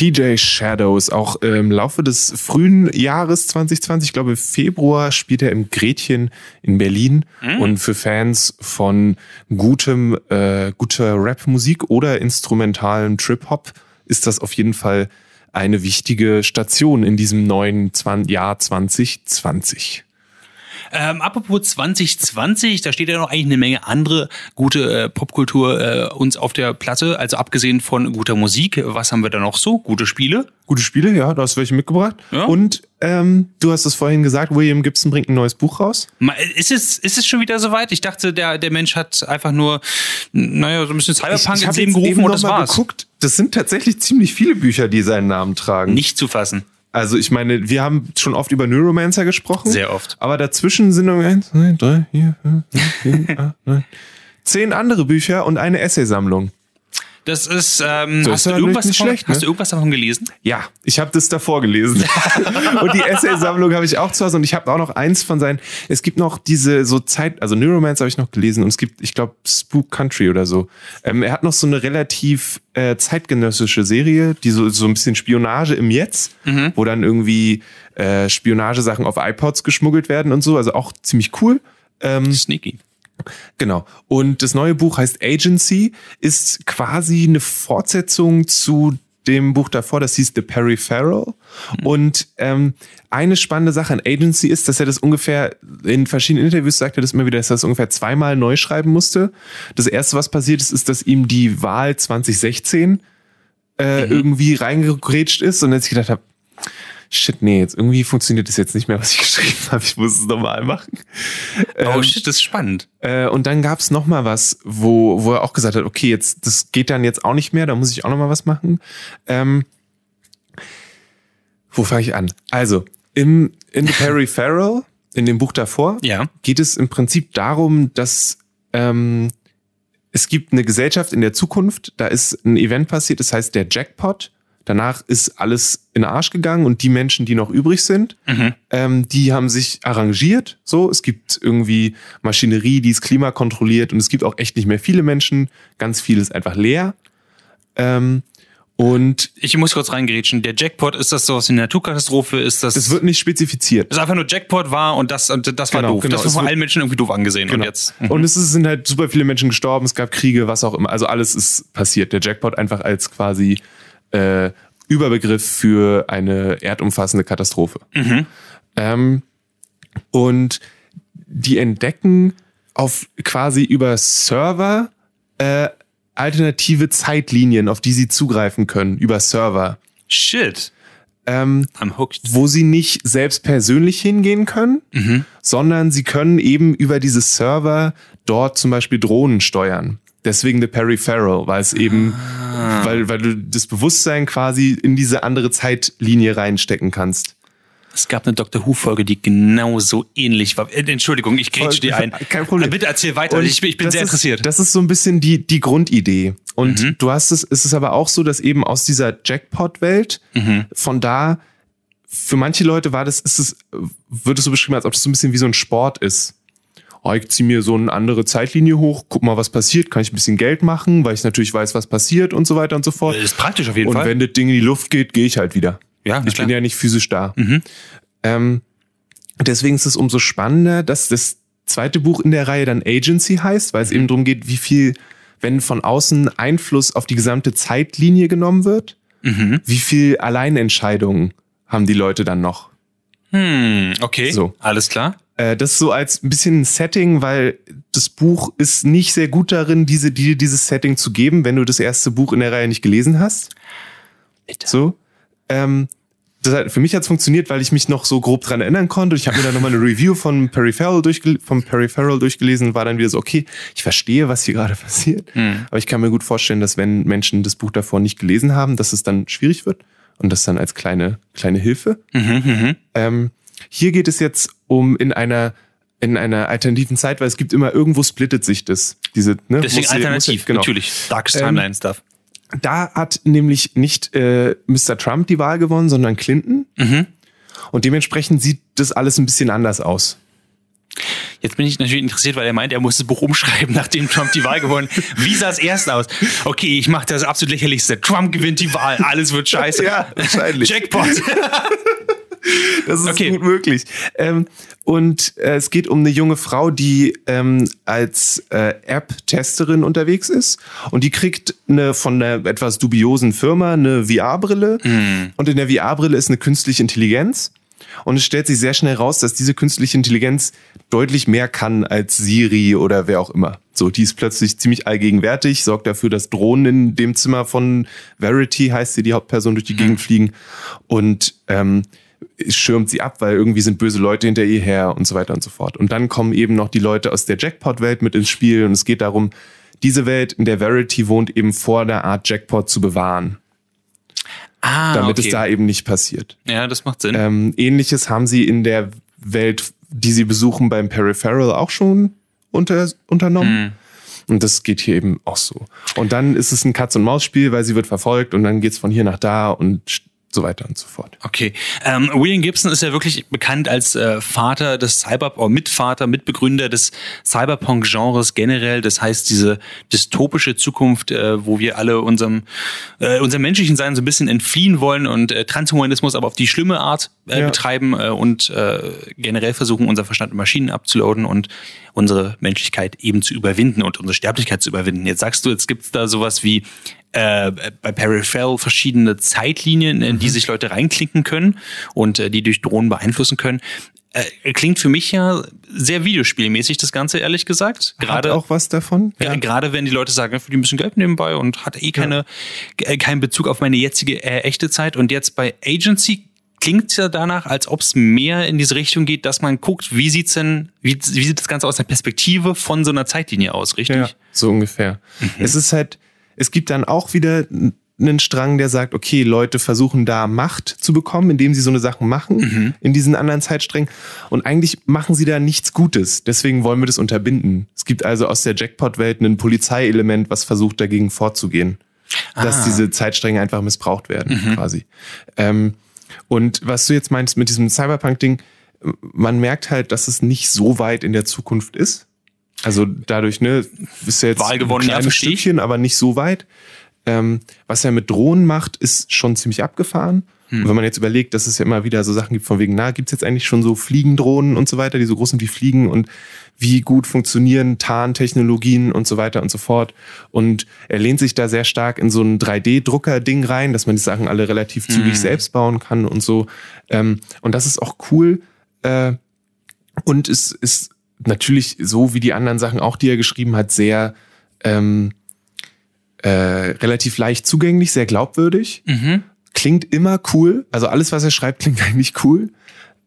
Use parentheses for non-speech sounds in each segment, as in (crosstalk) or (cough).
DJ Shadows, auch im Laufe des frühen Jahres 2020, ich glaube Februar, spielt er im Gretchen in Berlin. Mhm. Und für Fans von gutem, äh, guter Rap-Musik oder instrumentalen Trip-Hop ist das auf jeden Fall eine wichtige Station in diesem neuen Zwan Jahr 2020. Ähm, apropos 2020, da steht ja noch eigentlich eine Menge andere gute äh, Popkultur äh, uns auf der Platte. Also abgesehen von guter Musik, was haben wir da noch so? Gute Spiele? Gute Spiele, ja, da hast du welche mitgebracht. Ja. Und ähm, du hast es vorhin gesagt, William Gibson bringt ein neues Buch raus. Ist es, ist es schon wieder soweit? Ich dachte, der, der Mensch hat einfach nur, naja, so ein bisschen Cyberpunk ins Leben gerufen und das war's. Geguckt. Das sind tatsächlich ziemlich viele Bücher, die seinen Namen tragen. Nicht zu fassen. Also ich meine, wir haben schon oft über Neuromancer gesprochen. Sehr oft. Aber dazwischen sind noch eins, zwei, drei, vier, fünf, sechs, sieben, acht, neun, zehn andere Bücher und eine Essaysammlung. Das ist, ähm, so hast, ist du irgendwas davon, schlecht, ne? hast du irgendwas davon gelesen? Ja, ich habe das davor gelesen. (laughs) (laughs) und die Essay-Sammlung habe ich auch zu Hause und ich habe auch noch eins von seinen, es gibt noch diese so Zeit, also Neuromancer habe ich noch gelesen und es gibt, ich glaube, Spook Country oder so. Ähm, er hat noch so eine relativ äh, zeitgenössische Serie, die so, so ein bisschen Spionage im Jetzt, mhm. wo dann irgendwie äh, Spionagesachen auf iPods geschmuggelt werden und so, also auch ziemlich cool. Ähm, Sneaky. Genau. Und das neue Buch heißt Agency, ist quasi eine Fortsetzung zu dem Buch davor, das hieß The Peripheral. Mhm. Und ähm, eine spannende Sache an Agency ist, dass er das ungefähr in verschiedenen Interviews sagt er das immer wieder, dass er das ungefähr zweimal neu schreiben musste. Das erste, was passiert ist, ist, dass ihm die Wahl 2016 äh, mhm. irgendwie reingegrätscht ist und er sich gedacht hat, shit, nee, jetzt irgendwie funktioniert das jetzt nicht mehr, was ich (laughs) geschrieben habe. Ich muss es nochmal machen. Oh ähm, shit, das ist spannend. Äh, und dann gab es nochmal was, wo, wo er auch gesagt hat, okay, jetzt, das geht dann jetzt auch nicht mehr, da muss ich auch nochmal was machen. Ähm, wo fange ich an? Also, im, in The Perry (laughs) Farrell, in dem Buch davor, ja. geht es im Prinzip darum, dass ähm, es gibt eine Gesellschaft in der Zukunft, da ist ein Event passiert, das heißt der Jackpot. Danach ist alles in den Arsch gegangen und die Menschen, die noch übrig sind, mhm. ähm, die haben sich arrangiert. So, es gibt irgendwie Maschinerie, die das Klima kontrolliert und es gibt auch echt nicht mehr viele Menschen. Ganz viel ist einfach leer. Ähm, und ich muss kurz reingerätschen. Der Jackpot, ist das so aus einer Naturkatastrophe? Ist das? Es wird nicht spezifiziert. Es ist einfach nur Jackpot war und das, und das war genau, doof. Genau. Das war von allen Menschen irgendwie doof angesehen. Genau. Und jetzt. Mhm. Und es sind halt super viele Menschen gestorben. Es gab Kriege, was auch immer. Also alles ist passiert. Der Jackpot einfach als quasi äh, Überbegriff für eine erdumfassende Katastrophe. Mhm. Ähm, und die entdecken auf quasi über Server äh, alternative Zeitlinien, auf die sie zugreifen können, über Server. Shit. Ähm, I'm hooked. Wo sie nicht selbst persönlich hingehen können, mhm. sondern sie können eben über diese Server dort zum Beispiel Drohnen steuern. Deswegen The Peripheral, weil es eben, ah. weil, weil du das Bewusstsein quasi in diese andere Zeitlinie reinstecken kannst. Es gab eine Doctor Who-Folge, die genauso ähnlich war. Äh, Entschuldigung, ich grätsche dir ein. Kein Problem. Bitte erzähl weiter, ich, ich, bin sehr ist, interessiert. Das ist so ein bisschen die, die Grundidee. Und mhm. du hast es, ist es aber auch so, dass eben aus dieser Jackpot-Welt, mhm. von da, für manche Leute war das, ist es, wird es so beschrieben, als ob das so ein bisschen wie so ein Sport ist oh, ich ziehe mir so eine andere Zeitlinie hoch, guck mal, was passiert, kann ich ein bisschen Geld machen, weil ich natürlich weiß, was passiert und so weiter und so fort. Das ist praktisch auf jeden und Fall. Und wenn das Ding in die Luft geht, gehe ich halt wieder. Ja, ich klar. bin ja nicht physisch da. Mhm. Ähm, deswegen ist es umso spannender, dass das zweite Buch in der Reihe dann Agency heißt, weil es eben darum geht, wie viel, wenn von außen Einfluss auf die gesamte Zeitlinie genommen wird, mhm. wie viel Alleinentscheidungen haben die Leute dann noch? Hm, okay. So. Alles klar. Äh, das so als ein bisschen ein Setting, weil das Buch ist nicht sehr gut darin, diese, dir dieses Setting zu geben, wenn du das erste Buch in der Reihe nicht gelesen hast. Bitte. So. Ähm, das hat, für mich hat es funktioniert, weil ich mich noch so grob dran erinnern konnte. Ich habe mir dann nochmal eine Review von Peripheral, durchgel vom Peripheral durchgelesen und war dann wieder so, okay, ich verstehe, was hier gerade (laughs) passiert. Mhm. Aber ich kann mir gut vorstellen, dass wenn Menschen das Buch davor nicht gelesen haben, dass es dann schwierig wird. Und das dann als kleine, kleine Hilfe. Mhm, mh. ähm, hier geht es jetzt um in einer in einer alternativen Zeit, weil es gibt immer irgendwo splittet sich das. Diese, ne, Deswegen muss, alternativ, muss, genau. natürlich. Darkest ähm, Timeline Stuff. Da hat nämlich nicht äh, Mr. Trump die Wahl gewonnen, sondern Clinton. Mhm. Und dementsprechend sieht das alles ein bisschen anders aus. Jetzt bin ich natürlich interessiert, weil er meint, er muss das Buch umschreiben, (laughs) nachdem Trump die Wahl gewonnen Wie sah es erst aus? Okay, ich mache das absolut lächerlichste. Trump gewinnt die Wahl, alles wird scheiße. ja, wahrscheinlich. Jackpot. (laughs) Das ist okay. gut möglich. Ähm, und äh, es geht um eine junge Frau, die ähm, als äh, App-Testerin unterwegs ist und die kriegt eine von einer etwas dubiosen Firma eine VR-Brille mm. und in der VR-Brille ist eine künstliche Intelligenz und es stellt sich sehr schnell raus, dass diese künstliche Intelligenz deutlich mehr kann als Siri oder wer auch immer. So, die ist plötzlich ziemlich allgegenwärtig, sorgt dafür, dass Drohnen in dem Zimmer von Verity, heißt sie, die Hauptperson, durch die Gegend fliegen und ähm, schirmt sie ab, weil irgendwie sind böse Leute hinter ihr her und so weiter und so fort. Und dann kommen eben noch die Leute aus der Jackpot-Welt mit ins Spiel und es geht darum, diese Welt, in der Verity wohnt, eben vor der Art Jackpot zu bewahren. Ah, damit okay. es da eben nicht passiert. Ja, das macht Sinn. Ähm, Ähnliches haben sie in der Welt, die sie besuchen, beim Peripheral auch schon unter, unternommen. Hm. Und das geht hier eben auch so. Und dann ist es ein Katz-und-Maus-Spiel, weil sie wird verfolgt und dann geht's von hier nach da und so weiter und so fort. Okay. Ähm, William Gibson ist ja wirklich bekannt als äh, Vater des Cyberpunk, Mitvater, Mitbegründer des Cyberpunk-Genres generell. Das heißt, diese dystopische Zukunft, äh, wo wir alle unserem, äh, unserem menschlichen Sein so ein bisschen entfliehen wollen und äh, Transhumanismus aber auf die schlimme Art äh, ja. betreiben äh, und generell versuchen, unser Verstand in Maschinen abzuladen und unsere Menschlichkeit eben zu überwinden und unsere Sterblichkeit zu überwinden. Jetzt sagst du, jetzt gibt es da sowas wie äh, bei Peripheral verschiedene Zeitlinien, in die mhm. sich Leute reinklinken können und äh, die durch Drohnen beeinflussen können. Äh, klingt für mich ja sehr videospielmäßig, das Ganze, ehrlich gesagt. Gerade hat auch was davon. Ja. Gerade wenn die Leute sagen, für die müssen Geld nebenbei und hat eh keine, ja. Äh, keinen Bezug auf meine jetzige äh, echte Zeit. Und jetzt bei Agency klingt es ja danach, als ob es mehr in diese Richtung geht, dass man guckt, wie sieht's denn, wie, wie sieht das Ganze aus der Perspektive von so einer Zeitlinie aus, richtig? Ja, so ungefähr. Mhm. Es ist halt, es gibt dann auch wieder einen Strang, der sagt, okay, Leute versuchen da Macht zu bekommen, indem sie so eine Sachen machen, mhm. in diesen anderen Zeitsträngen. Und eigentlich machen sie da nichts Gutes. Deswegen wollen wir das unterbinden. Es gibt also aus der Jackpot-Welt ein Polizeielement, was versucht, dagegen vorzugehen. Ah. Dass diese Zeitstränge einfach missbraucht werden, mhm. quasi. Ähm, und was du jetzt meinst mit diesem Cyberpunk-Ding, man merkt halt, dass es nicht so weit in der Zukunft ist. Also dadurch, ne, ist ja jetzt Wahl gewonnen, ein kleines ja, Stückchen, aber nicht so weit. Ähm, was er mit Drohnen macht, ist schon ziemlich abgefahren. Hm. Wenn man jetzt überlegt, dass es ja immer wieder so Sachen gibt von wegen, na, gibt's jetzt eigentlich schon so Fliegendrohnen und so weiter, die so groß sind wie Fliegen und wie gut funktionieren Tarntechnologien und so weiter und so fort. Und er lehnt sich da sehr stark in so ein 3D-Drucker-Ding rein, dass man die Sachen alle relativ zügig hm. selbst bauen kann und so. Ähm, und das ist auch cool. Äh, und es ist natürlich so wie die anderen Sachen auch, die er geschrieben hat, sehr ähm, äh, relativ leicht zugänglich, sehr glaubwürdig. Mhm. Klingt immer cool. Also alles, was er schreibt, (laughs) klingt eigentlich cool.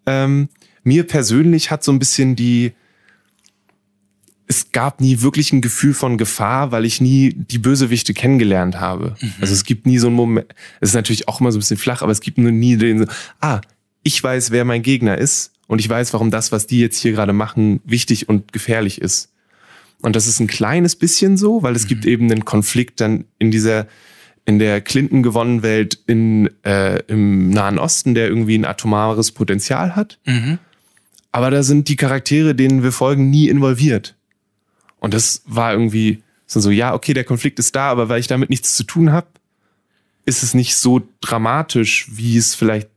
Ähm, mir persönlich hat so ein bisschen die es gab nie wirklich ein Gefühl von Gefahr, weil ich nie die Bösewichte kennengelernt habe. Mhm. Also es gibt nie so einen Moment, es ist natürlich auch immer so ein bisschen flach, aber es gibt nur nie den, ah, ich weiß, wer mein Gegner ist und ich weiß, warum das, was die jetzt hier gerade machen, wichtig und gefährlich ist. Und das ist ein kleines bisschen so, weil es mhm. gibt eben einen Konflikt dann in dieser in der Clinton gewonnenen Welt in, äh, im Nahen Osten, der irgendwie ein atomares Potenzial hat. Mhm. Aber da sind die Charaktere, denen wir folgen, nie involviert. Und das war irgendwie so, ja, okay, der Konflikt ist da, aber weil ich damit nichts zu tun habe, ist es nicht so dramatisch, wie es vielleicht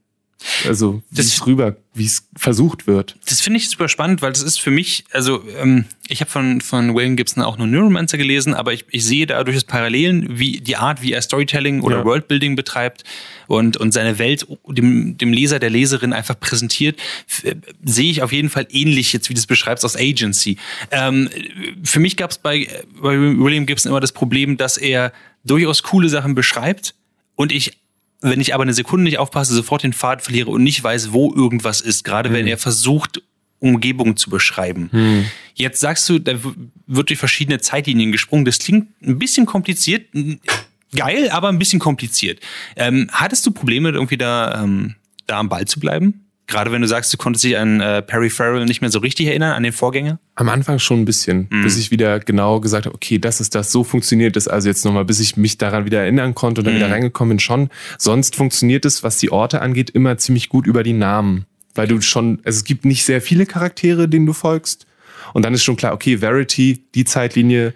also wie es rüber, wie es versucht wird. Das finde ich super spannend, weil das ist für mich, also ähm, ich habe von, von William Gibson auch nur Neuromancer gelesen, aber ich, ich sehe da durchaus Parallelen, wie die Art, wie er Storytelling oder ja. Worldbuilding betreibt und, und seine Welt dem, dem Leser, der Leserin einfach präsentiert, äh, sehe ich auf jeden Fall ähnlich jetzt, wie du es beschreibst, aus Agency. Ähm, für mich gab es bei, bei William Gibson immer das Problem, dass er durchaus coole Sachen beschreibt und ich wenn ich aber eine Sekunde nicht aufpasse, sofort den Pfad verliere und nicht weiß, wo irgendwas ist, gerade hm. wenn er versucht, Umgebung zu beschreiben. Hm. Jetzt sagst du, da wird durch verschiedene Zeitlinien gesprungen. Das klingt ein bisschen kompliziert. Geil, aber ein bisschen kompliziert. Ähm, hattest du Probleme, irgendwie da, ähm, da am Ball zu bleiben? Gerade wenn du sagst, du konntest dich an äh, Perry Farrell nicht mehr so richtig erinnern, an den Vorgänger? Am Anfang schon ein bisschen, mhm. bis ich wieder genau gesagt habe, okay, das ist das, so funktioniert das also jetzt nochmal, bis ich mich daran wieder erinnern konnte und dann mhm. wieder reingekommen bin, schon. Sonst funktioniert es, was die Orte angeht, immer ziemlich gut über die Namen. Weil du schon, also es gibt nicht sehr viele Charaktere, denen du folgst. Und dann ist schon klar, okay, Verity, die Zeitlinie,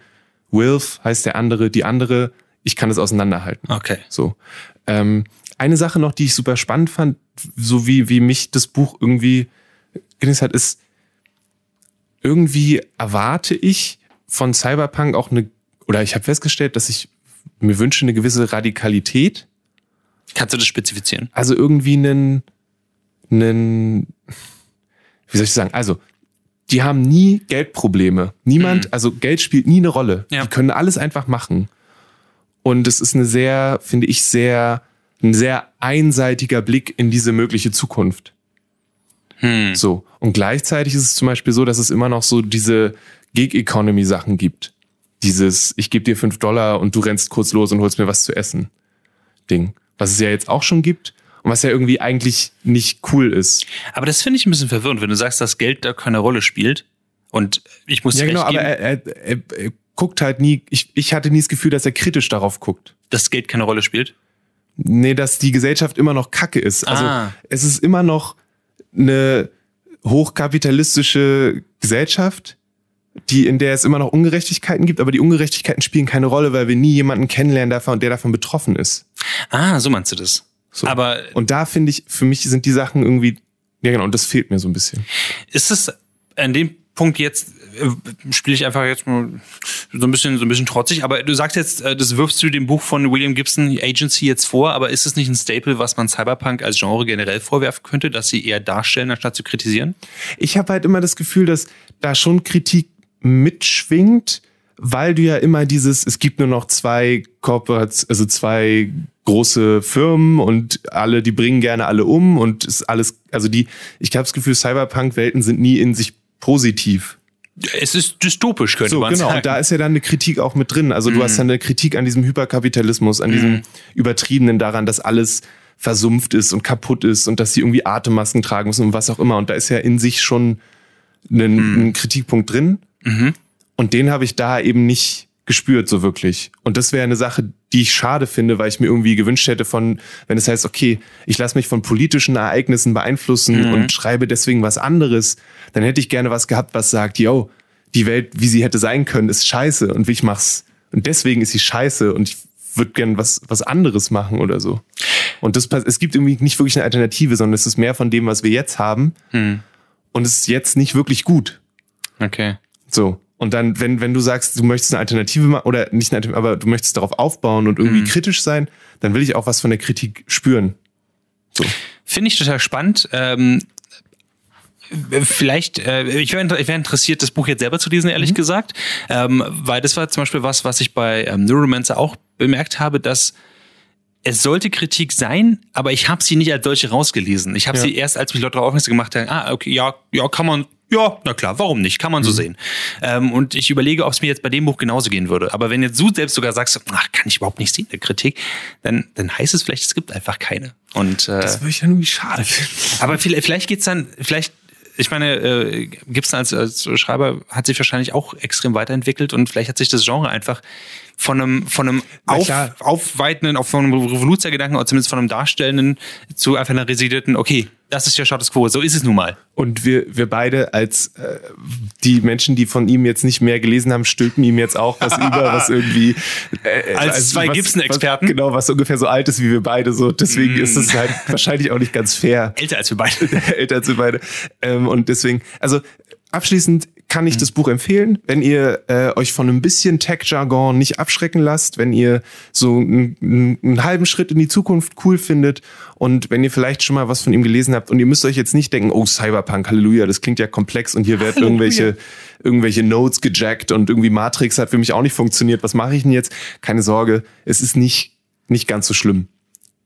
Wilf heißt der andere, die andere, ich kann es auseinanderhalten. Okay. So. Ähm, eine Sache noch, die ich super spannend fand, so wie, wie mich das Buch irgendwie genießt hat, ist, irgendwie erwarte ich von Cyberpunk auch eine, oder ich habe festgestellt, dass ich mir wünsche eine gewisse Radikalität. Kannst du das spezifizieren? Also irgendwie einen, einen, wie soll ich sagen, also die haben nie Geldprobleme. Niemand, mhm. also Geld spielt nie eine Rolle. Ja. Die können alles einfach machen. Und es ist eine sehr, finde ich, sehr, ein sehr einseitiger Blick in diese mögliche Zukunft. Hm. So. Und gleichzeitig ist es zum Beispiel so, dass es immer noch so diese Gig-Economy-Sachen gibt. Dieses, ich gebe dir fünf Dollar und du rennst kurz los und holst mir was zu essen. Ding. Was es ja jetzt auch schon gibt und was ja irgendwie eigentlich nicht cool ist. Aber das finde ich ein bisschen verwirrend, wenn du sagst, dass Geld da keine Rolle spielt. Und ich muss Ja, genau, aber er, er, er, er guckt halt nie, ich, ich hatte nie das Gefühl, dass er kritisch darauf guckt. Dass Geld keine Rolle spielt? Nee, dass die Gesellschaft immer noch Kacke ist. Also ah. es ist immer noch eine hochkapitalistische Gesellschaft, die, in der es immer noch Ungerechtigkeiten gibt, aber die Ungerechtigkeiten spielen keine Rolle, weil wir nie jemanden kennenlernen davon, der davon betroffen ist. Ah, so meinst du das. So. Aber und da finde ich, für mich sind die Sachen irgendwie, ja genau, und das fehlt mir so ein bisschen. Ist es an dem Punkt jetzt äh, spiele ich einfach jetzt mal so ein bisschen so ein bisschen trotzig, aber du sagst jetzt, äh, das wirfst du dem Buch von William Gibson Agency jetzt vor, aber ist es nicht ein Staple, was man Cyberpunk als Genre generell vorwerfen könnte, dass sie eher darstellen, anstatt zu kritisieren? Ich habe halt immer das Gefühl, dass da schon Kritik mitschwingt, weil du ja immer dieses, es gibt nur noch zwei Corporates, also zwei große Firmen und alle, die bringen gerne alle um und ist alles, also die, ich habe das Gefühl, Cyberpunk-Welten sind nie in sich positiv. Es ist dystopisch, könnte so, man genau. sagen. Und da ist ja dann eine Kritik auch mit drin. Also du hast dann mhm. eine Kritik an diesem Hyperkapitalismus, an diesem mhm. übertriebenen daran, dass alles versumpft ist und kaputt ist und dass sie irgendwie Atemmasken tragen müssen und was auch immer. Und da ist ja in sich schon ein, ein Kritikpunkt drin. Mhm. Und den habe ich da eben nicht gespürt, so wirklich. Und das wäre eine Sache, die ich schade finde, weil ich mir irgendwie gewünscht hätte von, wenn es heißt, okay, ich lasse mich von politischen Ereignissen beeinflussen mhm. und schreibe deswegen was anderes, dann hätte ich gerne was gehabt, was sagt, yo, die Welt, wie sie hätte sein können, ist scheiße und wie ich mach's. Und deswegen ist sie scheiße und ich würde gern was, was anderes machen oder so. Und das, es gibt irgendwie nicht wirklich eine Alternative, sondern es ist mehr von dem, was wir jetzt haben. Mhm. Und es ist jetzt nicht wirklich gut. Okay. So. Und dann, wenn, wenn du sagst, du möchtest eine Alternative machen, oder nicht eine Alternative, aber du möchtest darauf aufbauen und irgendwie mhm. kritisch sein, dann will ich auch was von der Kritik spüren. So. Finde ich total spannend. Ähm, vielleicht, äh, ich wäre ich wär interessiert, das Buch jetzt selber zu lesen, ehrlich mhm. gesagt. Ähm, weil das war zum Beispiel was, was ich bei ähm, Neuromancer auch bemerkt habe, dass es sollte Kritik sein, aber ich habe sie nicht als solche rausgelesen. Ich habe ja. sie erst, als mich Leute darauf aufmerksam gemacht haben, ah, okay, ja, ja, kann man, ja, na klar, warum nicht? Kann man so mhm. sehen. Ähm, und ich überlege, ob es mir jetzt bei dem Buch genauso gehen würde. Aber wenn jetzt du selbst sogar sagst, ach, kann ich überhaupt nicht sehen, der Kritik, dann, dann heißt es vielleicht, es gibt einfach keine. Und, äh, das würde ich ja irgendwie schade finden. Aber vielleicht, vielleicht geht's dann, vielleicht ich meine, äh, Gibson als, als Schreiber hat sich wahrscheinlich auch extrem weiterentwickelt und vielleicht hat sich das Genre einfach von einem, von einem auf, aufweitenden, auch von einem Revoluzergedanken oder zumindest von einem darstellenden zu einfach einer residierten, okay, das ist der Status quo, so ist es nun mal. Und wir, wir beide als äh, die Menschen, die von ihm jetzt nicht mehr gelesen haben, stülpen ihm jetzt auch was über, was irgendwie äh, (laughs) als also zwei Gibson-Experten. Genau, was ungefähr so alt ist wie wir beide. So, deswegen mm. ist es halt (laughs) wahrscheinlich auch nicht ganz fair. Älter als wir beide. (laughs) Älter als wir beide. Ähm, und deswegen, also abschließend kann ich mhm. das Buch empfehlen, wenn ihr äh, euch von ein bisschen Tech-Jargon nicht abschrecken lasst, wenn ihr so einen, einen halben Schritt in die Zukunft cool findet und wenn ihr vielleicht schon mal was von ihm gelesen habt und ihr müsst euch jetzt nicht denken, oh Cyberpunk, Halleluja, das klingt ja komplex und hier werden irgendwelche irgendwelche Notes gejackt und irgendwie Matrix hat für mich auch nicht funktioniert. Was mache ich denn jetzt? Keine Sorge, es ist nicht nicht ganz so schlimm.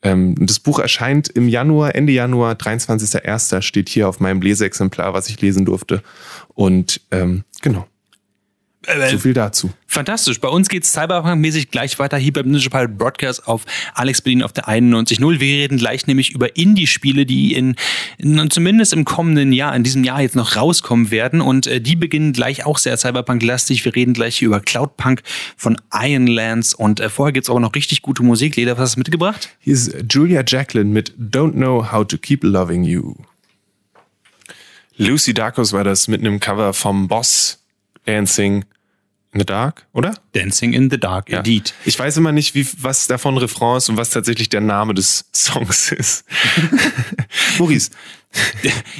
Ähm, das Buch erscheint im Januar, Ende Januar, 23.01. steht hier auf meinem Leseexemplar, was ich lesen durfte. Und ähm, genau. Äh, so viel dazu. Fantastisch. Bei uns geht's Cyberpunk-mäßig gleich weiter hier beim Ninja Pirate Broadcast auf Alex Berlin auf der 91.0. Wir reden gleich nämlich über Indie-Spiele, die in, in, zumindest im kommenden Jahr, in diesem Jahr jetzt noch rauskommen werden. Und äh, die beginnen gleich auch sehr Cyberpunk-lastig. Wir reden gleich hier über Cloudpunk von Ironlands. Und äh, vorher gibt's auch noch richtig gute Musik. Leder, was hast du mitgebracht? Hier ist Julia Jacqueline mit Don't Know How to Keep Loving You. Lucy Darkos war das mit einem Cover vom Boss Dancing in the Dark, oder? Dancing in the Dark, Ja. indeed. Ich weiß immer nicht, wie, was davon Refrain ist und was tatsächlich der Name des Songs ist. (laughs) Maurice,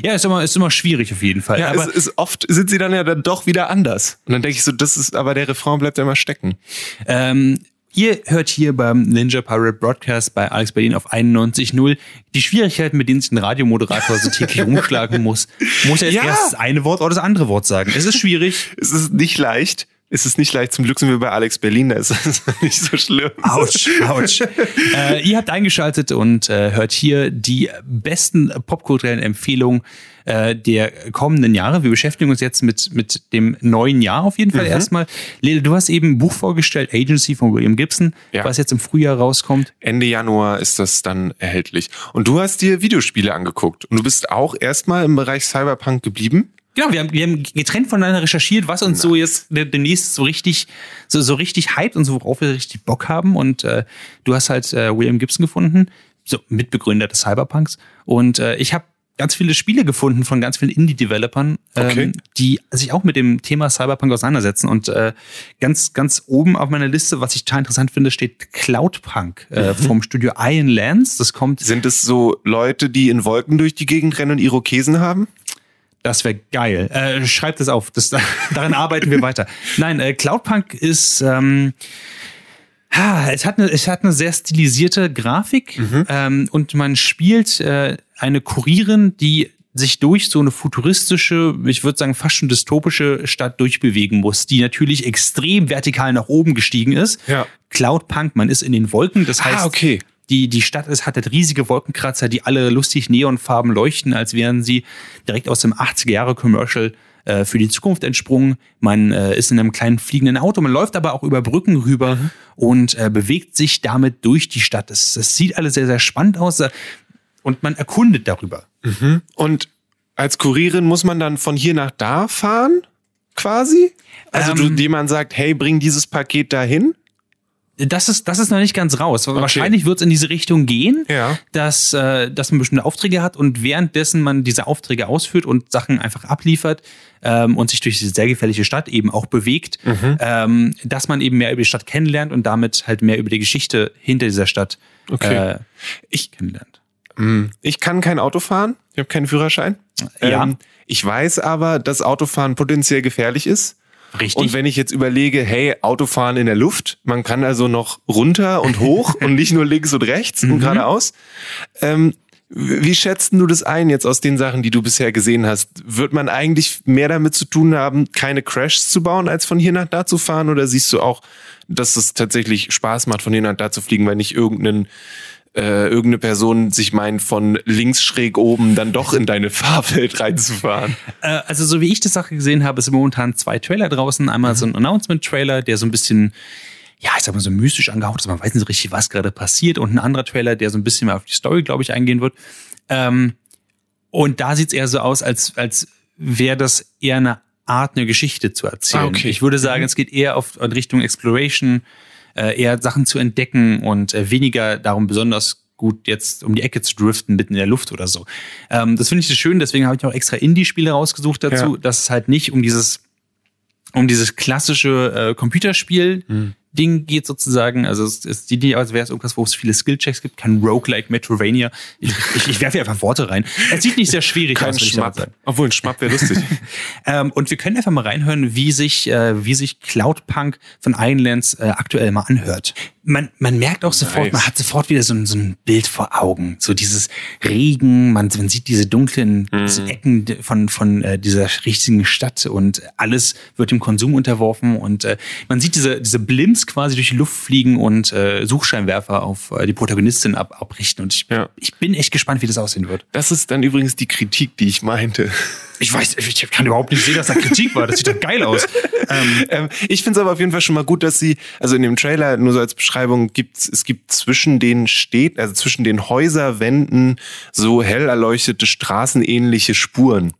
Ja, ist immer, ist immer schwierig auf jeden Fall. ja, aber es ist oft sind sie dann ja dann doch wieder anders. Und dann denke ich so, das ist, aber der Refrain bleibt ja immer stecken. Ähm, ihr hört hier beim Ninja Pirate Broadcast bei Alex Berlin auf 91.0 die Schwierigkeiten, mit denen sich ein Radiomoderator so täglich (laughs) rumschlagen muss. Muss er jetzt Ja. erst das eine Wort oder das andere Wort sagen. Es ist schwierig. (laughs) Es ist nicht leicht. Es ist nicht leicht. Zum Glück sind wir bei Alex Berlin, da ist (laughs) es nicht so schlimm. Autsch, Autsch. äh, ihr habt eingeschaltet und äh, hört hier die besten popkulturellen Empfehlungen äh, der kommenden Jahre. Wir beschäftigen uns jetzt mit, mit dem neuen Jahr auf jeden Fall erstmal. Lele, du hast eben ein Buch vorgestellt, Agency von William Gibson, Ja. was jetzt im Frühjahr rauskommt. Ende Januar ist das dann erhältlich. Und du hast dir Videospiele angeguckt. Und du bist auch erstmal im Bereich Cyberpunk geblieben. Genau, wir haben, wir haben getrennt voneinander recherchiert, was uns so jetzt de- demnächst so richtig, so, so richtig hypt und so, worauf wir richtig Bock haben. Und äh, du hast halt äh, William Gibson gefunden, so Mitbegründer des Cyberpunks. Und äh, ich habe ganz viele Spiele gefunden von ganz vielen Indie-Developern, Okay. ähm, die sich auch mit dem Thema Cyberpunk auseinandersetzen. Und äh, ganz, ganz oben auf meiner Liste, was ich total interessant finde, steht Cloudpunk äh, vom Studio Iron Lands. Das kommt Sind es so Leute, die in Wolken durch die Gegend rennen und Irokesen haben? Das wäre geil. Äh, schreibt es auf. Das, (laughs) daran arbeiten wir weiter. Nein, äh, Cloudpunk ist. Ähm, ha, es, hat eine, es hat eine sehr stilisierte Grafik ähm, und man spielt äh, eine Kurierin, die sich durch so eine futuristische, ich würde sagen fast schon dystopische Stadt durchbewegen muss, die natürlich extrem vertikal nach oben gestiegen ist. Ja. Cloudpunk, man ist in den Wolken, das heißt, Ah, okay. die, die Stadt ist, hat halt riesige Wolkenkratzer, die alle lustig neonfarben leuchten, als wären sie direkt aus dem 80er-Jahre-Commercial äh, für die Zukunft entsprungen. Man äh, ist in einem kleinen fliegenden Auto, man läuft aber auch über Brücken rüber und äh, bewegt sich damit durch die Stadt. Das, das sieht alles sehr, sehr spannend aus und man erkundet darüber. Und als Kurierin muss man dann von hier nach da fahren, quasi? Also Ähm. du, jemand sagt, hey, bring dieses Paket dahin? Das ist, das ist noch nicht ganz raus. Wahrscheinlich wird es in diese Richtung gehen, Ja. dass, äh, dass man bestimmte Aufträge hat und währenddessen man diese Aufträge ausführt und Sachen einfach abliefert ähm, und sich durch diese sehr gefährliche Stadt eben auch bewegt, Mhm. ähm, dass man eben mehr über die Stadt kennenlernt und damit halt mehr über die Geschichte hinter dieser Stadt Okay. äh, Ich, kennenlernt. Ich kann kein Auto fahren. Ich habe keinen Führerschein. Ja. Ähm, ich weiß aber, dass Autofahren potenziell gefährlich ist. Richtig. Und wenn ich jetzt überlege, hey, Autofahren in der Luft, man kann also noch runter und hoch (laughs) und nicht nur links und rechts Mhm. und geradeaus. Ähm, wie schätzt du das ein jetzt aus den Sachen, die du bisher gesehen hast? Wird man eigentlich mehr damit zu tun haben, keine Crashs zu bauen, als von hier nach da zu fahren? Oder siehst du auch, dass es tatsächlich Spaß macht, von hier nach da zu fliegen, weil nicht irgendein äh, irgendeine Person sich meint, von links schräg oben dann doch in deine Fahrwelt reinzufahren. Äh, also so wie ich das Sache gesehen habe, sind momentan zwei Trailer draußen. Einmal so ein Announcement-Trailer, der so ein bisschen, ja, ich sag mal so mystisch angehaucht ist. Man weiß nicht so richtig, was gerade passiert. Und ein anderer Trailer, der so ein bisschen mehr auf die Story, glaube ich, eingehen wird. Ähm, und da sieht's eher so aus, als, als wäre das eher eine Art, eine Geschichte zu erzählen. Ah, okay. Ich würde sagen, es geht eher auf in Richtung Exploration, äh, eher Sachen zu entdecken und äh, weniger darum besonders gut jetzt um die Ecke zu driften mitten in der Luft oder so. Ähm, das finde ich schön, deswegen habe ich auch extra Indie-Spiele rausgesucht dazu, Ja. dass es halt nicht um dieses um dieses klassische äh, Computerspiel Ding geht sozusagen. Also es ist die Idee, als wäre es irgendwas, wo es viele Skillchecks gibt, kein Roguelike Metrovania. Ich, ich, ich werfe hier einfach Worte rein. Es sieht nicht sehr schwierig Kein aus, ich damit Schmapp. sagen. Obwohl ein Schmapp wäre lustig. (laughs) Ähm, und wir können einfach mal reinhören, wie sich, äh, wie sich Cloudpunk von Ironlands äh, aktuell mal anhört. Man, man merkt auch sofort, Nice. man hat sofort wieder so ein, so ein Bild vor Augen. So dieses Regen, man, man sieht diese dunklen diese Ecken von, von äh, dieser richtigen Stadt und alles wird dem Konsum unterworfen und äh, man sieht diese, diese Blimps quasi durch die Luft fliegen und äh, Suchscheinwerfer auf äh, die Protagonistin ab, abrichten. Und ich, Ja. ich bin echt gespannt, wie das aussehen wird. Das ist dann übrigens die Kritik, die ich meinte. Ich weiß, ich kann überhaupt nicht sehen, dass da Kritik war. Das sieht doch geil aus. (laughs) Ähm, Ähm, ich finde es aber auf jeden Fall schon mal gut, dass sie, also in dem Trailer, nur so als Beschreibung, gibt's, es gibt zwischen den Städten, also zwischen den Häuserwänden so hell erleuchtete straßenähnliche Spuren.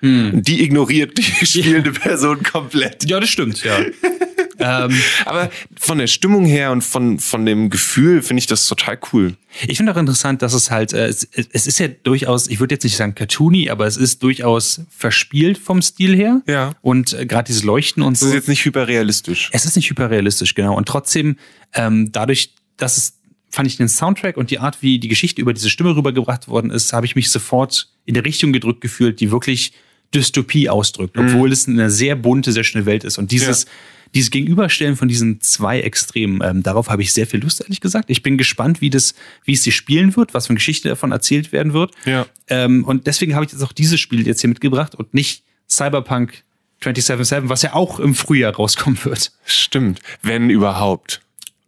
Die ignoriert die (laughs) spielende Person komplett. Ja, das stimmt, ja. (laughs) ähm, (laughs) Aber von der Stimmung her und von, von dem Gefühl finde ich das total cool. Ich finde auch interessant, dass es halt, äh, es, es ist ja durchaus, ich würde jetzt nicht sagen cartoony, aber es ist durchaus verspielt vom Stil her. Ja. Und äh, gerade dieses Leuchten und so. Es ist jetzt nicht hyperrealistisch. Es ist nicht hyperrealistisch, genau. Und trotzdem, ähm, dadurch, dass es fand ich den Soundtrack und die Art, wie die Geschichte über diese Stimme rübergebracht worden ist, habe ich mich sofort in der Richtung gedrückt gefühlt, die wirklich Dystopie ausdrückt, mhm. obwohl mhm. es eine sehr bunte, sehr schöne Welt ist. Und dieses, ja. Dieses Gegenüberstellen von diesen zwei Extremen, ähm, darauf habe ich sehr viel Lust, ehrlich gesagt. Ich bin gespannt, wie das, wie es sich spielen wird, was für eine Geschichte davon erzählt werden wird. Ja. Ähm, und deswegen habe ich jetzt auch dieses Spiel jetzt hier mitgebracht und nicht Cyberpunk 2077, was ja auch im Frühjahr rauskommen wird. Stimmt, wenn überhaupt.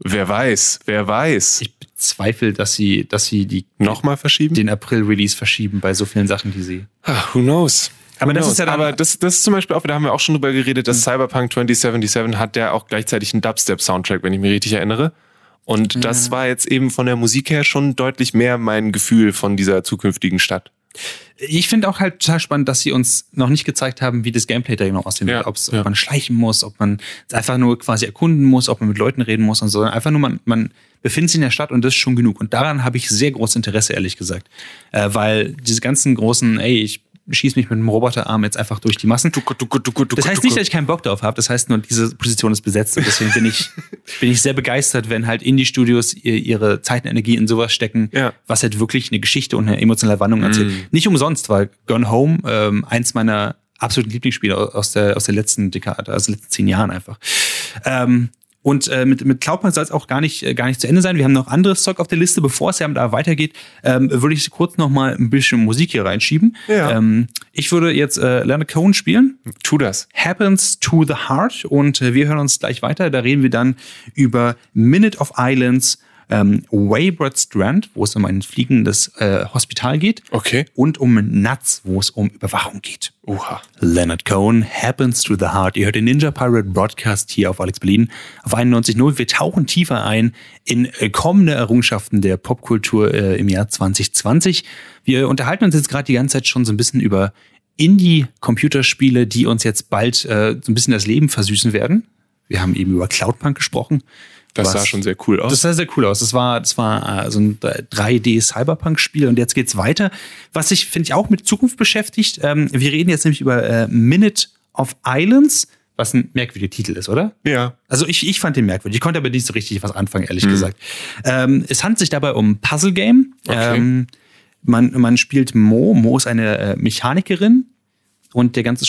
Wer weiß, wer weiß. Ich bezweifle, dass sie, dass sie die nochmal verschieben, den April-Release verschieben bei so vielen Sachen, die sie. Ach, who knows? Aber das ist ja dann, aber das, das ist zum Beispiel auch, da haben wir auch schon drüber geredet, dass mhm. Cyberpunk 2077 hat der auch gleichzeitig einen Dubstep-Soundtrack, wenn ich mich richtig erinnere. Und mhm. das war jetzt eben von der Musik her schon deutlich mehr mein Gefühl von dieser zukünftigen Stadt. Ich finde auch halt total spannend, dass sie uns noch nicht gezeigt haben, wie das Gameplay da genau aussehen wird. Ja, ob man schleichen muss, ob man einfach nur quasi erkunden muss, ob man mit Leuten reden muss und so. Einfach nur, man, man befindet sich in der Stadt und das ist schon genug. Und daran habe ich sehr großes Interesse, ehrlich gesagt. Äh, weil diese ganzen großen, ey, ich schieß mich mit einem Roboterarm jetzt einfach durch die Massen. Das heißt nicht, dass ich keinen Bock darauf habe. Das heißt nur, diese Position ist besetzt. Und deswegen bin ich, (laughs) bin ich sehr begeistert, wenn halt Indie-Studios ihre Zeit und Energie in sowas stecken, ja. was halt wirklich eine Geschichte und eine emotionale Wandlung erzählt. Mm. Nicht umsonst, weil Gone Home ähm, eins meiner absoluten Lieblingsspiele aus der, aus der letzten Dekade, also letzten zehn Jahren einfach. Ähm, und äh, mit, mit Cloudpunk soll es auch gar nicht, äh, gar nicht zu Ende sein. Wir haben noch anderes Zeug auf der Liste. Bevor es ja da weitergeht, ähm, würde ich kurz noch mal ein bisschen Musik hier reinschieben. Ja. Ähm, ich würde jetzt äh, Leonard Cohen spielen. Tu das. Happens to the Heart. Und äh, wir hören uns gleich weiter. Da reden wir dann über Minute of Islands ähm, Wayward Strand, wo es um ein fliegendes äh, Hospital geht. Okay. Und um Nuts, wo es um Überwachung geht. Oha. Leonard Cohen, Happens to the Heart. Ihr hört den Ninja Pirate Broadcast hier auf Alex Berlin auf 91.0. Wir tauchen tiefer ein in äh, kommende Errungenschaften der Popkultur äh, im Jahr 2020. Wir unterhalten uns jetzt gerade die ganze Zeit schon so ein bisschen über Indie-Computerspiele, die uns jetzt bald äh, so ein bisschen das Leben versüßen werden. Wir haben eben über Cloudpunk gesprochen. Das was, sah schon sehr cool aus. Das sah sehr cool aus. Das war, das war äh, so ein 3D-Cyberpunk-Spiel und jetzt geht's weiter. Was sich, finde ich, auch mit Zukunft beschäftigt. Ähm, wir reden jetzt nämlich über äh, Minute of Islands, was ein merkwürdiger Titel ist, oder? Ja. Also ich, ich fand den merkwürdig. Ich konnte aber nicht so richtig was anfangen, ehrlich mhm. gesagt. Ähm, es handelt sich dabei um ein Puzzle-Game. Okay. Ähm, man, man spielt Mo. Mo ist eine äh, Mechanikerin und der ganze,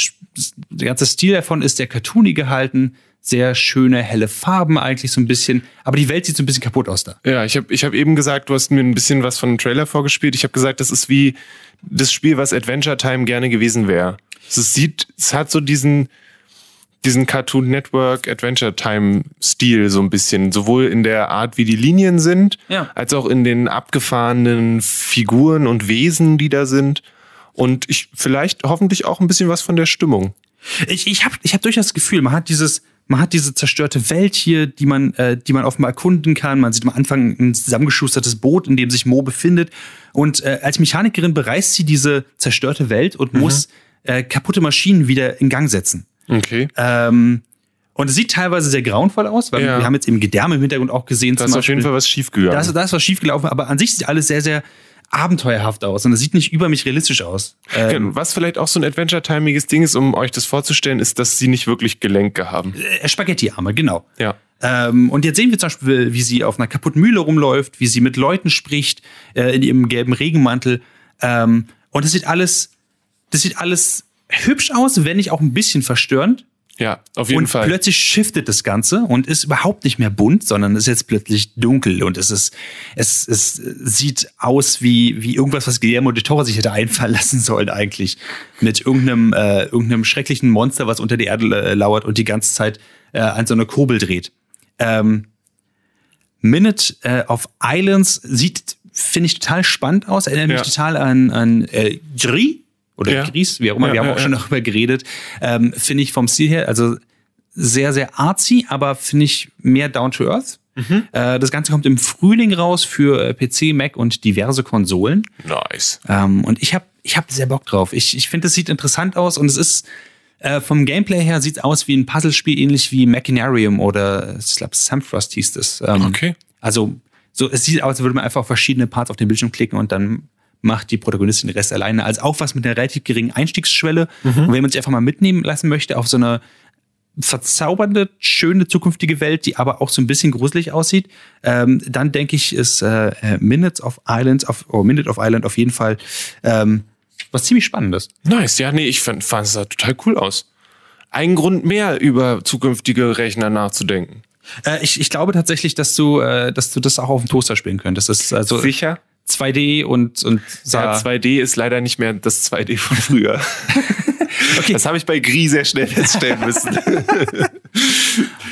der ganze Stil davon ist sehr cartoony gehalten sehr schöne, helle Farben eigentlich so ein bisschen. Aber die Welt sieht so ein bisschen kaputt aus da. Ja, ich habe ich hab eben gesagt, du hast mir ein bisschen was von dem Trailer vorgespielt. Ich habe gesagt, das ist wie das Spiel, was Adventure Time gerne gewesen wäre. Es sieht, es hat so diesen, diesen Cartoon Network Adventure Time Stil so ein bisschen, sowohl in der Art, wie die Linien sind, ja. als auch in den abgefahrenen Figuren und Wesen, die da sind. Und ich vielleicht hoffentlich auch ein bisschen was von der Stimmung. Ich, ich habe ich hab durchaus das Gefühl, man hat dieses, man hat diese zerstörte Welt hier, die man, äh, die man offenbar erkunden kann. Man sieht am Anfang ein zusammengeschustertes Boot, in dem sich Mo befindet. Und äh, als Mechanikerin bereist sie diese zerstörte Welt und mhm. muss äh, kaputte Maschinen wieder in Gang setzen. Okay. Ähm, und es sieht teilweise sehr grauenvoll aus, weil ja. wir haben jetzt eben Gedärme im Hintergrund auch gesehen. Da ist auf jeden Fall was schiefgegangen. Da ist, da ist was schiefgelaufen, aber an sich sieht alles sehr, sehr abenteuerhaft aus und es sieht nicht über mich realistisch aus. Ähm, Was vielleicht auch so ein Adventure-Timiges Ding ist, um euch das vorzustellen, ist, dass sie nicht wirklich Gelenke haben. Äh, Spaghetti-Arme, genau. Ja. Ähm, und jetzt sehen wir zum Beispiel, wie sie auf einer kaputten Mühle rumläuft, wie sie mit Leuten spricht, äh, in ihrem gelben Regenmantel. Ähm, und das sieht alles, das sieht alles hübsch aus, wenn nicht auch ein bisschen verstörend. Ja, auf jeden und Fall. Und plötzlich shiftet das Ganze und ist überhaupt nicht mehr bunt, sondern ist jetzt plötzlich dunkel und es ist, es, es sieht aus wie, wie irgendwas, was Guillermo de Toro sich hätte einfallen (laughs) lassen sollen eigentlich. Mit irgendeinem, äh, irgendeinem schrecklichen Monster, was unter der Erde äh, lauert und die ganze Zeit äh, an so einer Kurbel dreht. Ähm, Minute äh, of Islands sieht, finde ich, total spannend aus. Erinnert ja. mich total an, an äh, Gris oder ja. Gries, wie auch immer, ja, wir haben ja, auch schon darüber geredet, ähm, finde ich vom Stil her, also sehr, sehr artsy, aber finde ich mehr down to earth. Mhm. Äh, das Ganze kommt im Frühling raus für äh, PC, Mac und diverse Konsolen. Nice. Ähm, und ich habe ich hab sehr Bock drauf. Ich, ich finde, es sieht interessant aus und es ist, Äh, vom Gameplay her sieht's aus wie ein Puzzlespiel, ähnlich wie Machinarium oder ich glaube Samfrost hieß es. Ähm, Okay. Also so, es sieht aus, als würde man einfach auf verschiedene Parts auf den Bildschirm klicken und dann macht die Protagonistin den Rest alleine. Also auch was mit einer relativ geringen Einstiegsschwelle. Und wenn man sich einfach mal mitnehmen lassen möchte auf so eine verzaubernde, schöne zukünftige Welt, die aber auch so ein bisschen gruselig aussieht, ähm, dann denke ich, ist äh, äh, Minutes of Island, auf, oh, Minute of Island auf jeden Fall ähm, was ziemlich Spannendes. Nice. Ja, nee, ich fand, fand es sah total cool aus. Ein Grund mehr über zukünftige Rechner nachzudenken. Äh, ich, ich glaube tatsächlich, dass du, äh, dass du das auch auf dem Toaster spielen könntest. Das ist also Sicher? 2D und, und Ja, sah, 2D ist leider nicht mehr das 2D von früher. (laughs) Okay. Das habe ich bei Gris sehr schnell feststellen müssen. (laughs)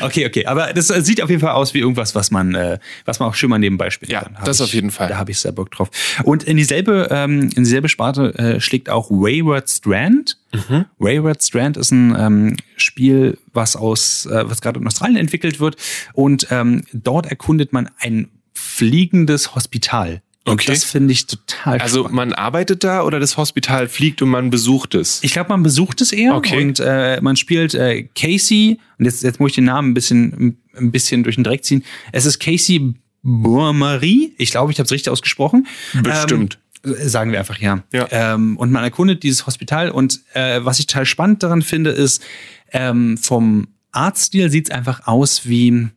Okay, okay. Aber das äh, sieht auf jeden Fall aus wie irgendwas, was man, äh, was man auch schön mal nebenbei spielen Ja, das ich, auf jeden Fall. Da habe ich sehr Bock drauf. Und in dieselbe, ähm, in dieselbe Sparte äh, schlägt auch Wayward Strand. Mhm. Wayward Strand ist ein ähm, Spiel, was aus, äh, was gerade in Australien entwickelt wird. Und ähm, dort erkundet man ein fliegendes Hospital. Und Okay. das finde ich total Also spannend. man arbeitet da oder das Hospital fliegt und man besucht es? Ich glaube, man besucht es eher Okay. und äh, man spielt äh, Casey, und jetzt, jetzt muss ich den Namen ein bisschen, ein bisschen durch den Dreck ziehen. Es ist Casey Bourmarie. Ich glaube, ich habe es richtig ausgesprochen. Bestimmt. Ähm, sagen wir einfach ja. Ja. Ähm, und man erkundet dieses Hospital und äh, was ich total spannend daran finde, ist, ähm, vom Artstil sieht es einfach aus wie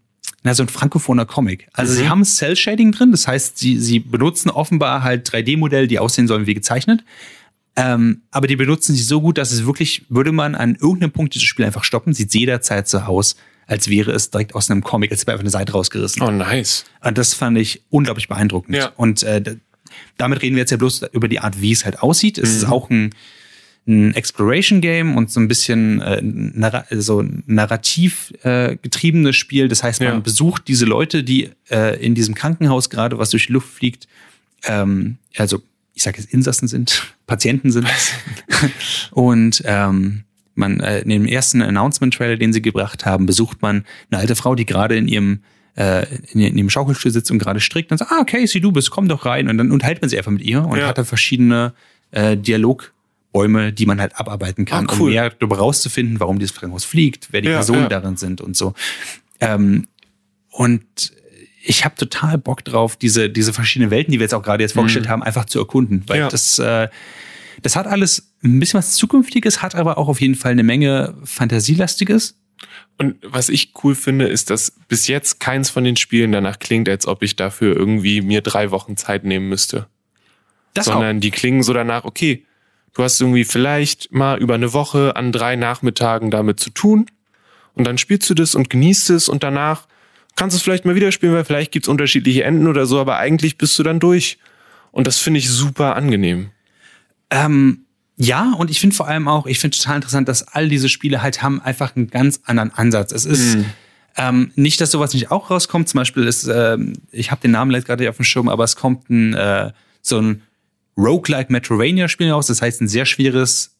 na, so ein frankophoner Comic. Also sie haben Cell-Shading drin, das heißt, sie, sie benutzen offenbar halt 3D-Modelle, die aussehen sollen wie gezeichnet. Ähm, aber die benutzen sie so gut, dass es wirklich, würde man an irgendeinem Punkt dieses Spiel einfach stoppen, sieht jederzeit so aus, als wäre es direkt aus einem Comic, als wäre einfach eine Seite rausgerissen. Oh, nice. Und das fand ich unglaublich beeindruckend. Ja. Und äh, damit reden wir jetzt ja bloß über die Art, wie es halt aussieht. Es Mhm. ist auch ein, ein Exploration-Game und so ein bisschen äh, narra so narrativ äh, getriebenes Spiel. Das heißt, man Ja. besucht diese Leute, die äh, in diesem Krankenhaus gerade, was durch die Luft fliegt, ähm, also ich sage jetzt Insassen sind, (laughs) Patienten sind. (laughs) und ähm, man äh, in dem ersten Announcement-Trailer, den sie gebracht haben, besucht man eine alte Frau, die gerade in ihrem äh, in, in ihrem Schaukelstuhl sitzt und gerade strickt und sagt, ah, Casey, du bist, komm doch rein. Und dann unterhält man sich einfach mit ihr und Ja. hat dann verschiedene äh, Dialogbäume, die man halt abarbeiten kann, Ah, cool. um mehr darüber rauszufinden, warum dieses Krankenhaus fliegt, wer die Ja, Personen ja. darin sind und so. Ähm, und ich habe total Bock drauf, diese, diese verschiedenen Welten, die wir jetzt auch gerade jetzt vorgestellt haben, einfach zu erkunden. Weil Mhm. Ja. das, äh, das hat alles ein bisschen was Zukünftiges, hat aber auch auf jeden Fall eine Menge Fantasielastiges. Und was ich cool finde, ist, dass bis jetzt keins von den Spielen danach klingt, als ob ich dafür irgendwie mir drei Wochen Zeit nehmen müsste. Das auch. Sondern die klingen so danach, okay, du hast irgendwie vielleicht mal über eine Woche an drei Nachmittagen damit zu tun und dann spielst du das und genießt es und danach kannst du es vielleicht mal wieder spielen, weil vielleicht gibt's unterschiedliche Enden oder so, aber eigentlich bist du dann durch. Und das finde ich super angenehm. Ähm, ja, und ich finde vor allem auch, ich finde total interessant, dass all diese Spiele halt haben einfach einen ganz anderen Ansatz. Es ist ähm, nicht, dass sowas nicht auch rauskommt. Zum Beispiel ist, ähm, ich habe den Namen leider gerade nicht auf dem Schirm, aber es kommt ein äh, so ein Roguelike Metrovania-Spiel raus. Das heißt, ein sehr schweres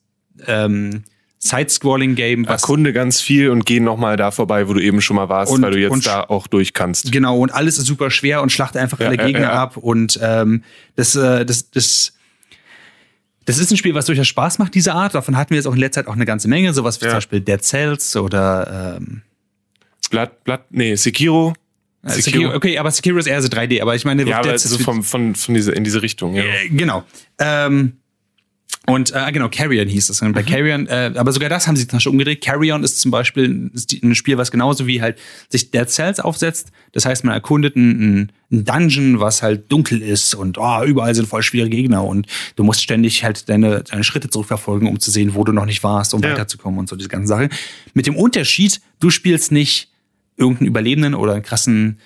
ähm, Side-Scrolling-Game, was Erkunde ganz viel und geh nochmal da vorbei, wo du eben schon mal warst, Und- weil du jetzt und- da auch durch kannst. Genau, und alles ist super schwer und schlacht einfach Ja, alle ja, Gegner ja. ab. Und ähm, das, äh, das, das, das ist ein Spiel, was durchaus Spaß macht, diese Art. Davon hatten wir jetzt auch in letzter Zeit auch eine ganze Menge. Sowas wie zum Beispiel Dead Cells oder ähm, Blatt, Blatt, nee, Sekiro. Sekiro. Okay, aber Sekiro ist eher so 3D, aber ich meine, Ja, aber Dead so vom, von, von diese, in diese Richtung, ja. Äh, genau. Ähm, und äh, genau, Carrion hieß es. Mhm. Und bei Carrion, äh, aber sogar das haben sie dann schon umgedreht. Carrion ist zum Beispiel ist die- ein Spiel, was genauso wie halt sich Dead Cells aufsetzt. Das heißt, man erkundet ein, ein Dungeon, was halt dunkel ist und oh, überall sind voll schwere Gegner und du musst ständig halt deine, deine Schritte zurückverfolgen, um zu sehen, wo du noch nicht warst, um Ja. weiterzukommen und so diese ganzen Sachen. Mit dem Unterschied, du spielst nicht irgendeinen Überlebenden oder einen krassen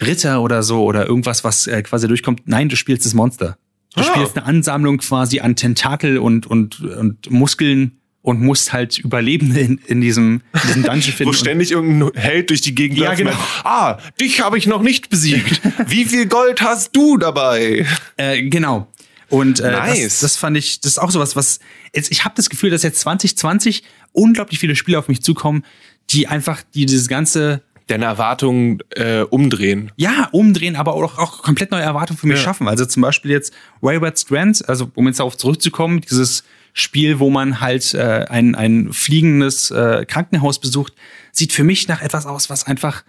Ritter oder so oder irgendwas, was äh, quasi durchkommt. Nein, du spielst das Monster. Du Ah. spielst eine Ansammlung quasi an Tentakel und, und, und Muskeln und musst halt Überlebende in, in diesem, in diesem Dungeon (laughs) finden. Wo ständig irgendein Held durch die Gegend Ja, läuft genau. Ah, dich habe ich noch nicht besiegt. (laughs) Wie viel Gold hast du dabei? Äh, genau. Und äh, Nice. das, das fand ich, das ist auch sowas, was jetzt, ich habe das Gefühl, dass jetzt 2020 unglaublich viele Spiele auf mich zukommen, die einfach, die dieses ganze deine Erwartungen äh, umdrehen. Ja, umdrehen, aber auch, auch komplett neue Erwartungen für mich ja. schaffen. Also zum Beispiel jetzt Wayward Strands, also um jetzt darauf zurückzukommen, dieses Spiel, wo man halt äh, ein, ein fliegendes äh, Krankenhaus besucht, sieht für mich nach etwas aus, was einfach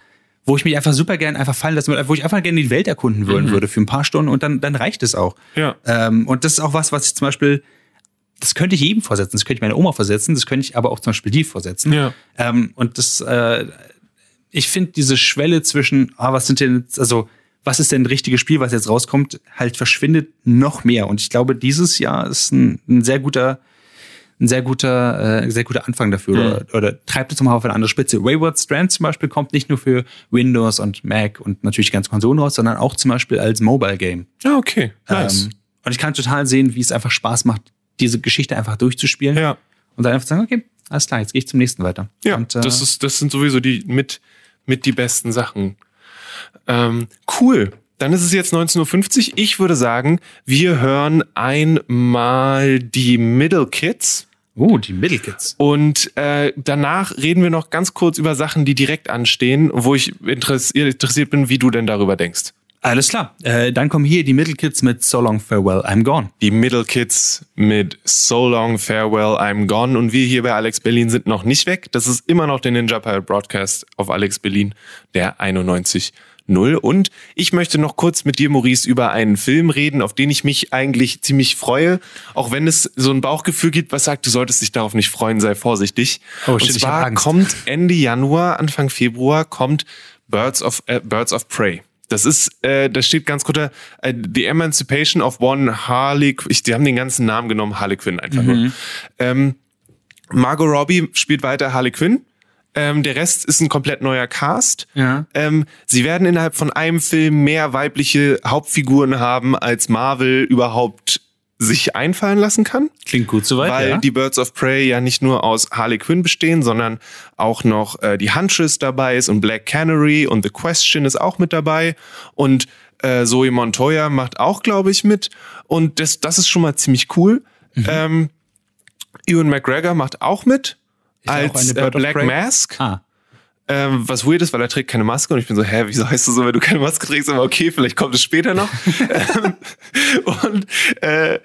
wo ich mich einfach super gern einfach fallen lassen würde, wo ich einfach gerne die Welt erkunden würden mhm. würde für ein paar Stunden und dann, dann reicht es auch. Ja. Ähm, und das ist auch was, was ich zum Beispiel, das könnte ich jedem vorsetzen, das könnte ich meiner Oma vorsetzen, das könnte ich aber auch zum Beispiel die vorsetzen. Ja. Ähm, und das, äh, ich finde diese Schwelle zwischen, ah, was sind denn, also, was ist denn ein richtiges Spiel, was jetzt rauskommt, halt verschwindet noch mehr. Und ich glaube, dieses Jahr ist ein, ein sehr guter, ein sehr guter, äh, sehr guter Anfang dafür mhm. oder, oder treibt es nochmal auf eine andere Spitze. Wayward Strand zum Beispiel kommt nicht nur für Windows und Mac und natürlich die ganzen Konsolen raus, sondern auch zum Beispiel als Mobile Game. Ah, okay. Nice. Ähm, und ich kann total sehen, wie es einfach Spaß macht, diese Geschichte einfach durchzuspielen. Ja. Und dann einfach sagen, okay, alles klar, jetzt gehe ich zum nächsten weiter. Ja, und, äh, das, ist, das sind sowieso die mit, mit die besten Sachen. Ähm, cool. Dann ist es jetzt 19.50 Uhr. Ich würde sagen, wir hören einmal die Middle Kids. Oh, die Middle Kids. Und äh, danach reden wir noch ganz kurz über Sachen, die direkt anstehen, wo ich interessiert bin, wie du denn darüber denkst. Alles klar. Äh, dann kommen hier die Middle Kids mit So Long Farewell, I'm Gone. Die Middle Kids mit So Long Farewell, I'm Gone. Und wir hier bei Alex Berlin sind noch nicht weg. Das ist immer noch der Ninja Pirate Broadcast auf Alex Berlin, der 91 null. Und ich möchte noch kurz mit dir, Maurice, über einen Film reden, auf den ich mich eigentlich ziemlich freue. Auch wenn es so ein Bauchgefühl gibt, was sagt, du solltest dich darauf nicht freuen, sei vorsichtig. Oh, shit, Und zwar kommt Ende Januar, Anfang Februar, kommt Birds of, äh, Birds of Prey. Das ist, äh, da steht ganz kurz, äh, The Emancipation of One Harley, ich, die haben den ganzen Namen genommen, Harley Quinn einfach mhm. nur. Ähm, Margot Robbie spielt weiter Harley Quinn. Ähm, der Rest ist ein komplett neuer Cast. Ja. Ähm, sie werden innerhalb von einem Film mehr weibliche Hauptfiguren haben, als Marvel überhaupt sich einfallen lassen kann. Klingt gut soweit. Weil ja. die Birds of Prey ja nicht nur aus Harley Quinn bestehen, sondern auch noch äh, die Huntress dabei ist und Black Canary und The Question ist auch mit dabei. Und äh, Zoe Montoya macht auch, glaube ich, mit. Und das, das ist schon mal ziemlich cool. Mhm. Ähm, Ewan McGregor macht auch mit als äh, Black Mask. Ah. Ähm, was weird ist, weil er trägt keine Maske und ich bin so, hä, wieso heißt du so, wenn du keine Maske trägst? Aber okay, vielleicht kommt es später noch. (laughs) Ähm, und äh,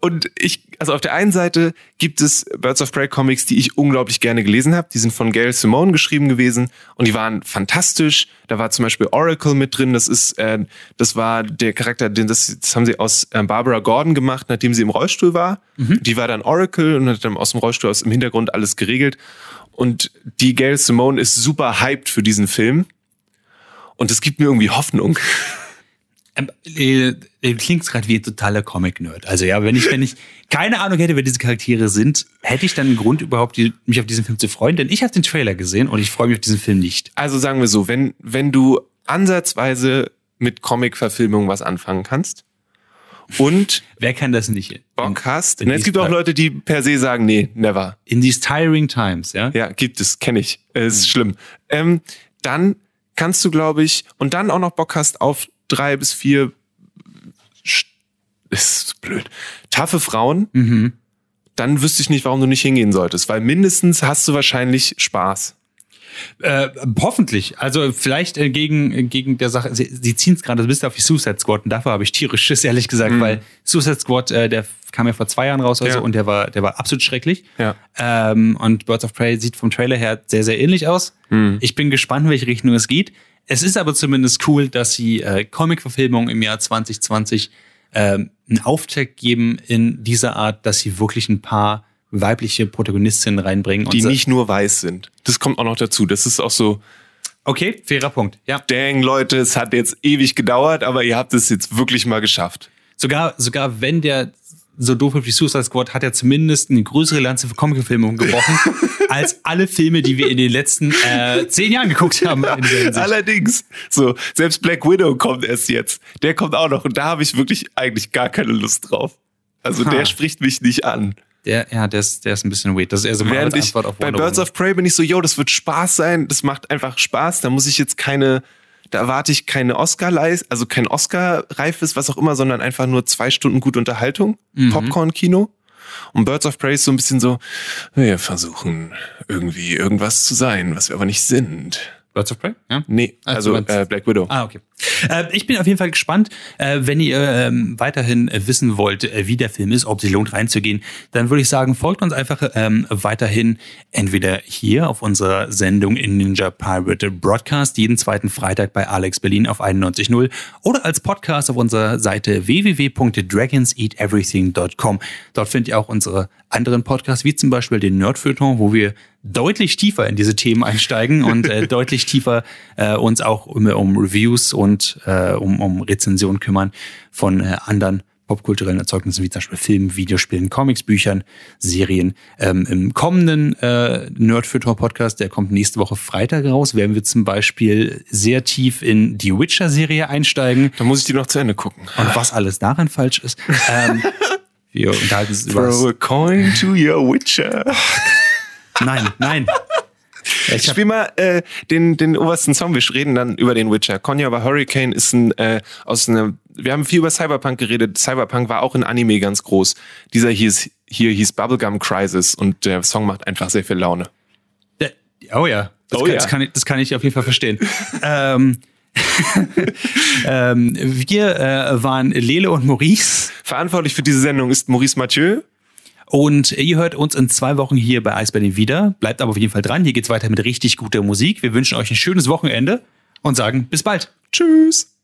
und ich, also auf der einen Seite gibt es Birds of Prey Comics, die ich unglaublich gerne gelesen habe. Die sind von Gail Simone geschrieben gewesen und die waren fantastisch. Da war zum Beispiel Oracle mit drin. Das ist, äh, das war der Charakter, den das, das haben sie aus äh, Barbara Gordon gemacht, nachdem sie im Rollstuhl war. Mhm. Die war dann Oracle und hat dann aus dem Rollstuhl aus im Hintergrund alles geregelt. Und die Gail Simone ist super hyped für diesen Film. Und es gibt mir irgendwie Hoffnung. (laughs) Ähm, äh, äh, klingt gerade wie ein totaler Comic-Nerd. Also ja, wenn ich, wenn ich keine Ahnung hätte, wer diese Charaktere sind, hätte ich dann einen Grund überhaupt, die, mich auf diesen Film zu freuen. Denn ich habe den Trailer gesehen und ich freue mich auf diesen Film nicht. Also sagen wir so, wenn, wenn du ansatzweise mit Comic-Verfilmung was anfangen kannst und (laughs) wer kann das nicht? Bock hast. In, in es gibt auch Leute, die per se sagen, nee, never. In these tiring times, ja? Ja, gibt es, kenne ich. Es ist mhm. schlimm. Ähm, dann kannst du, glaube ich, und dann auch noch Bock hast auf drei bis vier ist blöd. Taffe Frauen, mhm. dann wüsste ich nicht, warum du nicht hingehen solltest, weil mindestens hast du wahrscheinlich Spaß. Äh, hoffentlich. Also vielleicht äh, gegen, gegen der Sache, sie, sie ziehen es gerade ein bisschen auf die Suicide Squad und dafür habe ich tierisch Schiss, ehrlich gesagt, mhm. weil Suicide Squad, äh, der kam ja vor zwei Jahren raus also, ja. und der war, der war absolut schrecklich. Ja. Ähm, und Birds of Prey sieht vom Trailer her sehr, sehr ähnlich aus. Mhm. Ich bin gespannt, in welche Richtung es geht. Es ist aber zumindest cool, dass sie äh, Comic-Verfilmungen im Jahr 2020 ähm, einen Auftakt geben in dieser Art, dass sie wirklich ein paar weibliche Protagonistinnen reinbringen. Die nicht nur weiß sind. Das kommt auch noch dazu. Das ist auch so. Okay, fairer Punkt. Ja. Dang, Leute, es hat jetzt ewig gedauert, aber ihr habt es jetzt wirklich mal geschafft. Sogar, sogar wenn der so doof wie Suicide Squad hat ja zumindest eine größere Lanze für Comic-Verfilmungen gebrochen, (laughs) als alle Filme, die wir in den letzten äh, zehn Jahren geguckt haben. Allerdings, so, selbst Black Widow kommt erst jetzt. Der kommt auch noch und da habe ich wirklich eigentlich gar keine Lust drauf. Also ha. der spricht mich nicht an. Der, ja, der ist, der ist ein bisschen weird. Das ist eher so meine Antwort auf Wonder Bei Birds of Prey bin ich so, yo, das wird Spaß sein, das macht einfach Spaß, da muss ich jetzt keine da erwarte ich keine oscar also kein Oscar-reifes, was auch immer, sondern einfach nur zwei Stunden gute Unterhaltung, mhm. Popcorn-Kino. Und Birds of Prey ist so ein bisschen so, wir versuchen irgendwie irgendwas zu sein, was wir aber nicht sind. Birds of Prey? Ja? Nee, also, also äh, Black Widow. Ah, okay. Äh, ich bin auf jeden Fall gespannt. Äh, wenn ihr ähm, weiterhin äh, wissen wollt, wie der Film ist, ob sich lohnt reinzugehen, dann würde ich sagen, folgt uns einfach ähm, weiterhin entweder hier auf unserer Sendung in Ninja Pirate Broadcast jeden zweiten Freitag bei Alex Berlin auf 91.0 oder als Podcast auf unserer Seite www.dragonseateverything.com. Dort findet ihr auch unsere anderen Podcasts, wie zum Beispiel den Nerdfeuilleton, wo wir deutlich tiefer in diese Themen einsteigen und (laughs) deutlich tiefer uns auch um, um Reviews und äh, um, um Rezensionen kümmern von äh, anderen popkulturellen Erzeugnissen wie zum Beispiel Filmen, Videospielen, Comics, Büchern, Serien. Ähm, Im kommenden äh, Nerdfilter Podcast, der kommt nächste Woche Freitag raus, werden wir zum Beispiel sehr tief in die Witcher-Serie einsteigen. Da muss ich die noch zu Ende gucken. Und was alles daran falsch ist. Ähm, (laughs) wir unterhalten uns über. Throw a coin to your Witcher. Nein, nein. Ich spiel mal äh, den, den obersten Song. Wir reden dann über den Witcher. Konya war Hurricane ist ein äh, aus einer. Wir haben viel über Cyberpunk geredet. Cyberpunk war auch in Anime ganz groß. Dieser hier, ist, hier hieß Bubblegum Crisis und der Song macht einfach sehr viel Laune. Oh ja. Das, oh kann, ja. Das, kann ich, das kann ich auf jeden Fall verstehen. (laughs) ähm, (laughs) ähm, wir äh, waren Lele und Maurice. Verantwortlich für diese Sendung ist Maurice Mathieu. Und ihr hört uns in zwei Wochen hier bei Eisberlin wieder. Bleibt aber auf jeden Fall dran. Hier geht's weiter mit richtig guter Musik. Wir wünschen euch ein schönes Wochenende und sagen bis bald. Tschüss.